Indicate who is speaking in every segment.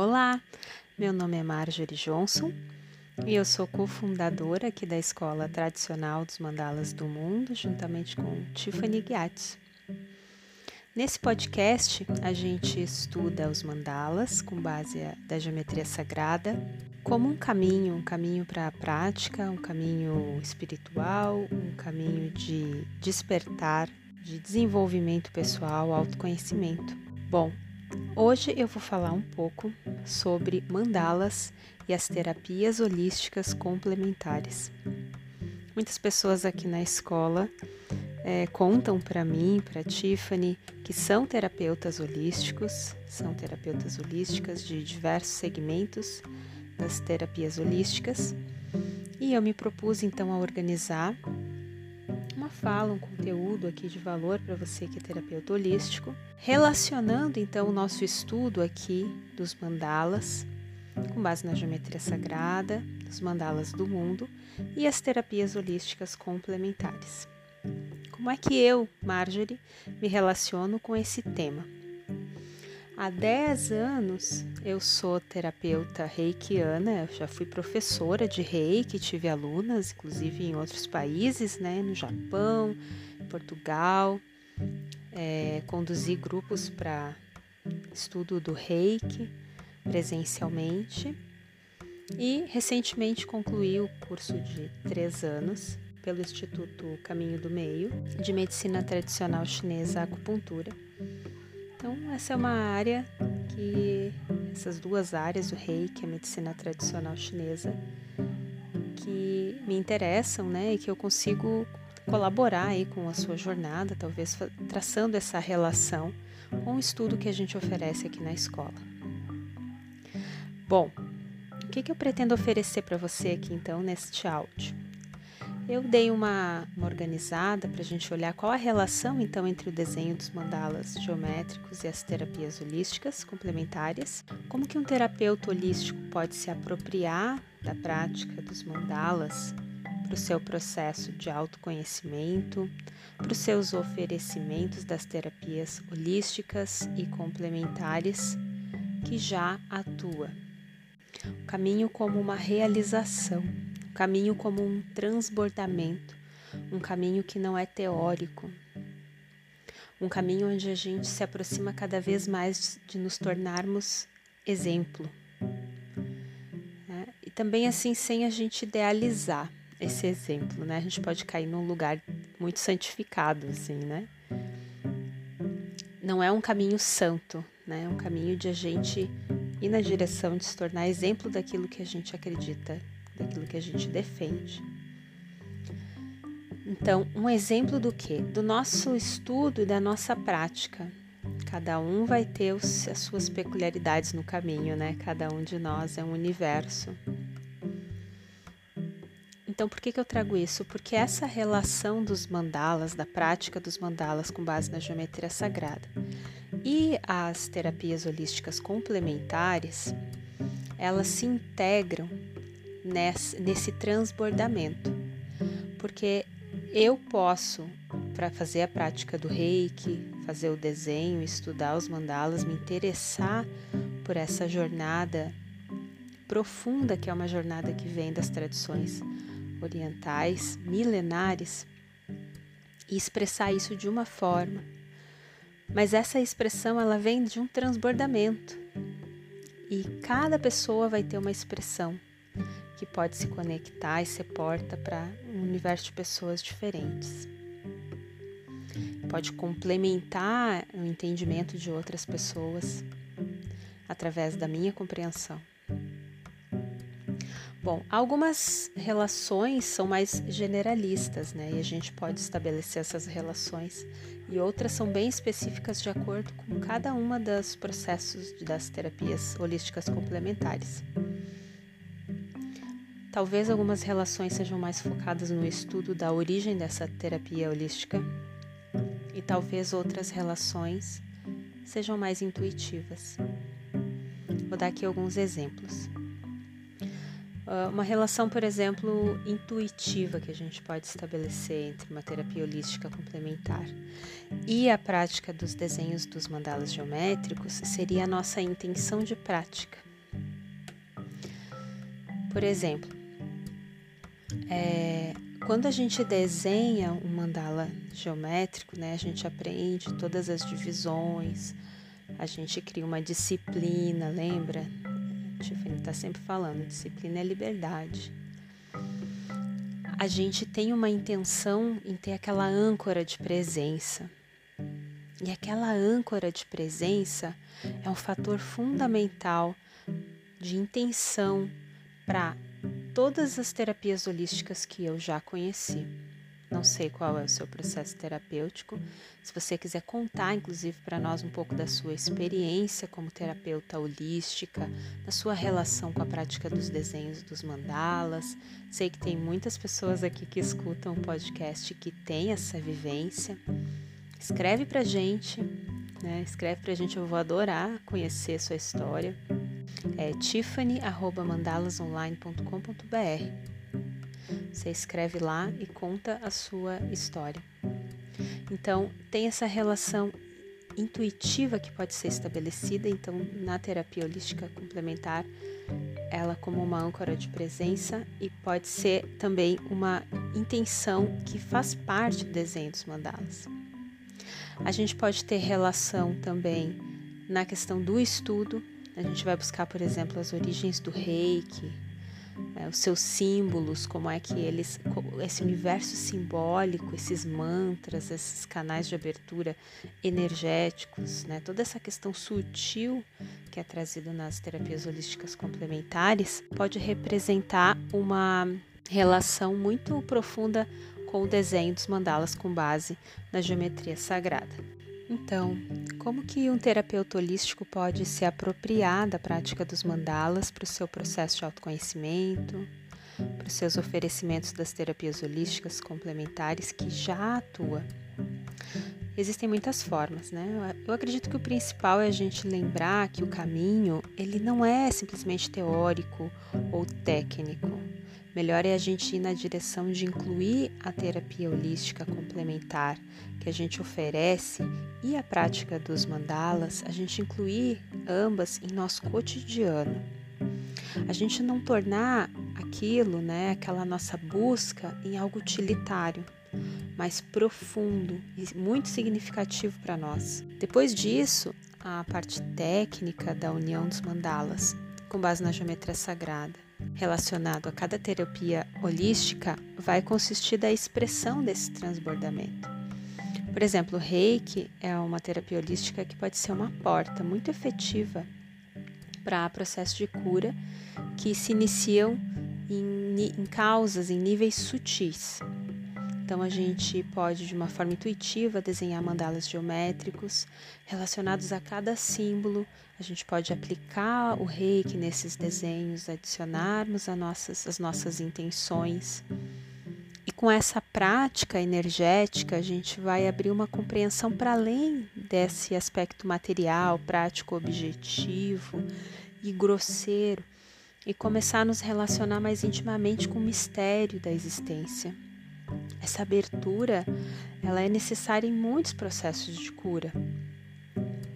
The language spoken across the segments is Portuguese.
Speaker 1: Olá, meu nome é Marjorie Johnson e eu sou cofundadora aqui da Escola Tradicional dos Mandalas do Mundo, juntamente com Tiffany Ghiatti. Nesse podcast, a gente estuda os mandalas com base da geometria sagrada como um caminho, um caminho para a prática, um caminho espiritual, um caminho de despertar, de desenvolvimento pessoal, autoconhecimento. Bom, Hoje eu vou falar um pouco sobre mandalas e as terapias holísticas complementares. Muitas pessoas aqui na escola é, contam para mim, para Tiffany, que são terapeutas holísticos, são terapeutas holísticas de diversos segmentos das terapias holísticas, e eu me propus então a organizar uma fala, um conteúdo aqui de valor para você que é terapeuta holístico, relacionando então o nosso estudo aqui dos mandalas, com base na geometria sagrada, dos mandalas do mundo e as terapias holísticas complementares. Como é que eu, Marjorie, me relaciono com esse tema? Há 10 anos eu sou terapeuta reikiana, eu já fui professora de reiki, tive alunas, inclusive em outros países, né, no Japão, Portugal, é, conduzi grupos para estudo do reiki presencialmente. E recentemente concluí o curso de três anos pelo Instituto Caminho do Meio de Medicina Tradicional Chinesa Acupuntura então, essa é uma área que, essas duas áreas, o reiki e a medicina tradicional chinesa, que me interessam, né, e que eu consigo colaborar aí com a sua jornada, talvez traçando essa relação com o estudo que a gente oferece aqui na escola. Bom, o que, que eu pretendo oferecer para você aqui então neste áudio? Eu dei uma, uma organizada para a gente olhar qual a relação então entre o desenho dos mandalas geométricos e as terapias holísticas complementares, como que um terapeuta holístico pode se apropriar da prática dos mandalas para o seu processo de autoconhecimento, para os seus oferecimentos das terapias holísticas e complementares que já atua. O caminho como uma realização caminho como um transbordamento, um caminho que não é teórico, um caminho onde a gente se aproxima cada vez mais de nos tornarmos exemplo. Né? E também assim, sem a gente idealizar esse exemplo, né? A gente pode cair num lugar muito santificado, assim, né? Não é um caminho santo, né? É um caminho de a gente ir na direção de se tornar exemplo daquilo que a gente acredita daquilo que a gente defende. Então, um exemplo do que? Do nosso estudo e da nossa prática. Cada um vai ter as suas peculiaridades no caminho, né? Cada um de nós é um universo. Então, por que, que eu trago isso? Porque essa relação dos mandalas, da prática dos mandalas com base na geometria sagrada e as terapias holísticas complementares, elas se integram nesse, nesse transbordamento. Porque eu posso, para fazer a prática do reiki, fazer o desenho, estudar os mandalas, me interessar por essa jornada profunda, que é uma jornada que vem das tradições orientais, milenares, e expressar isso de uma forma. Mas essa expressão ela vem de um transbordamento. E cada pessoa vai ter uma expressão que pode se conectar e ser porta para um universo de pessoas diferentes. Pode complementar o entendimento de outras pessoas através da minha compreensão. Bom, algumas relações são mais generalistas, né? E a gente pode estabelecer essas relações, e outras são bem específicas de acordo com cada uma dos processos das terapias holísticas complementares. Talvez algumas relações sejam mais focadas no estudo da origem dessa terapia holística e talvez outras relações sejam mais intuitivas. Vou dar aqui alguns exemplos. Ah, uma relação, por exemplo, intuitiva que a gente pode estabelecer entre uma terapia holística complementar e a prática dos desenhos dos mandalas geométricos seria a nossa intenção de prática Por exemplo, é, quando a gente desenha um mandala geométrico, né, a gente aprende todas as divisões, a gente cria uma disciplina, lembra? A Tiffany está sempre falando, disciplina é liberdade. A gente tem uma intenção em ter aquela âncora de presença. E aquela âncora de presença é um fator fundamental de intenção para todas as terapias holísticas que eu já conheci. Não sei qual é o seu processo terapêutico. Se você quiser contar, inclusive, para nós um pouco da sua experiência como terapeuta holística, da sua relação com a prática dos desenhos dos mandalas. Sei que tem muitas pessoas aqui que escutam o podcast que têm essa vivência. Escreve para gente, né? Escreve para gente, eu vou adorar conhecer sua história. É tiffany@mandalasonline.com.br. Você escreve lá e conta a sua história. Então, tem essa relação intuitiva que pode ser estabelecida, então, na terapia holística complementar, ela como uma âncora de presença e pode ser também uma intenção que faz parte do desenho dos mandalas. A gente pode ter relação também na questão do estudo, a gente vai buscar, por exemplo, as origens do reiki, é, os seus símbolos, como é que eles, esse universo simbólico, esses mantras, esses canais de abertura energéticos, né, toda essa questão sutil que é trazido nas terapias holísticas complementares, pode representar uma relação muito profunda com o desenho dos mandalas com base na geometria sagrada. Então, como que um terapeuta holístico pode se apropriar da prática dos mandalas para o seu processo de autoconhecimento, para os seus oferecimentos das terapias holísticas complementares que já atua? Existem muitas formas, né? Eu acredito que o principal é a gente lembrar que o caminho, ele não é simplesmente teórico ou técnico. Melhor é a gente ir na direção de incluir a terapia holística complementar que a gente oferece e a prática dos mandalas, a gente incluir ambas em nosso cotidiano. A gente não tornar aquilo, né, aquela nossa busca em algo utilitário, mais profundo e muito significativo para nós. Depois disso, a parte técnica da união dos mandalas, com base na geometria sagrada relacionado a cada terapia holística vai consistir da expressão desse transbordamento. Por exemplo, o reiki é uma terapia holística que pode ser uma porta muito efetiva para processos de cura que se iniciam em, em causas, em níveis sutis. Então a gente pode, de uma forma intuitiva, desenhar mandalas geométricos relacionados a cada símbolo. A gente pode aplicar o reiki nesses desenhos, adicionarmos nossas, as nossas intenções. E com essa prática energética, a gente vai abrir uma compreensão para além desse aspecto material, prático, objetivo e grosseiro, e começar a nos relacionar mais intimamente com o mistério da existência. Essa abertura, ela é necessária em muitos processos de cura.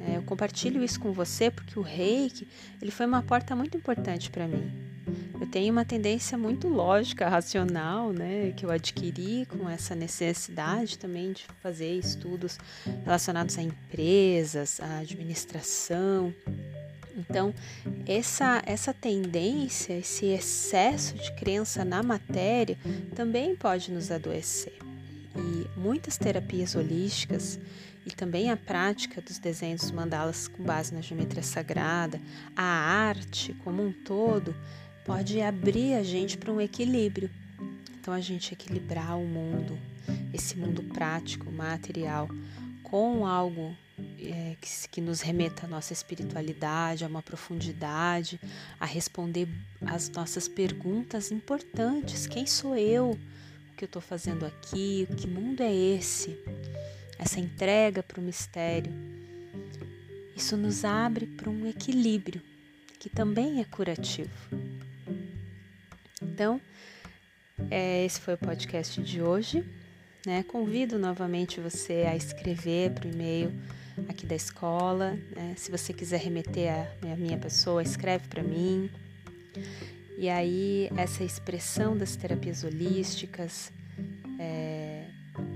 Speaker 1: É, eu compartilho isso com você porque o Reiki, ele foi uma porta muito importante para mim. Eu tenho uma tendência muito lógica, racional, né, que eu adquiri com essa necessidade também de fazer estudos relacionados a empresas, a administração, então, essa, essa tendência, esse excesso de crença na matéria também pode nos adoecer. E muitas terapias holísticas e também a prática dos desenhos mandalas com base na geometria sagrada, a arte como um todo, pode abrir a gente para um equilíbrio. Então, a gente equilibrar o mundo, esse mundo prático, material, com algo é, que, que nos remeta à nossa espiritualidade, a uma profundidade, a responder às nossas perguntas importantes: quem sou eu? O que eu estou fazendo aqui? Que mundo é esse? Essa entrega para o mistério. Isso nos abre para um equilíbrio que também é curativo. Então, é, esse foi o podcast de hoje. Né? Convido novamente você a escrever para o e-mail aqui da escola. Né? Se você quiser remeter a, minha pessoa, escreve para mim. E aí, essa expressão das terapias holísticas, é,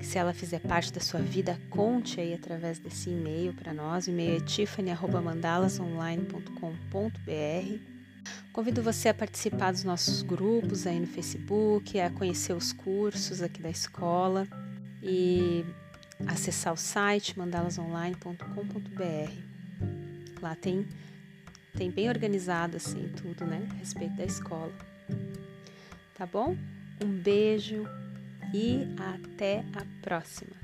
Speaker 1: se ela fizer parte da sua vida, conte aí através desse e-mail para nós. O e-mail é tiffany.mandalasonline.com.br. Convido você a participar dos nossos grupos aí no Facebook, a conhecer os cursos aqui da escola e acessar o site mandalasonline.com.br. Lá tem tem bem organizado assim tudo, né, a respeito da escola. Tá bom? Um beijo e até a próxima.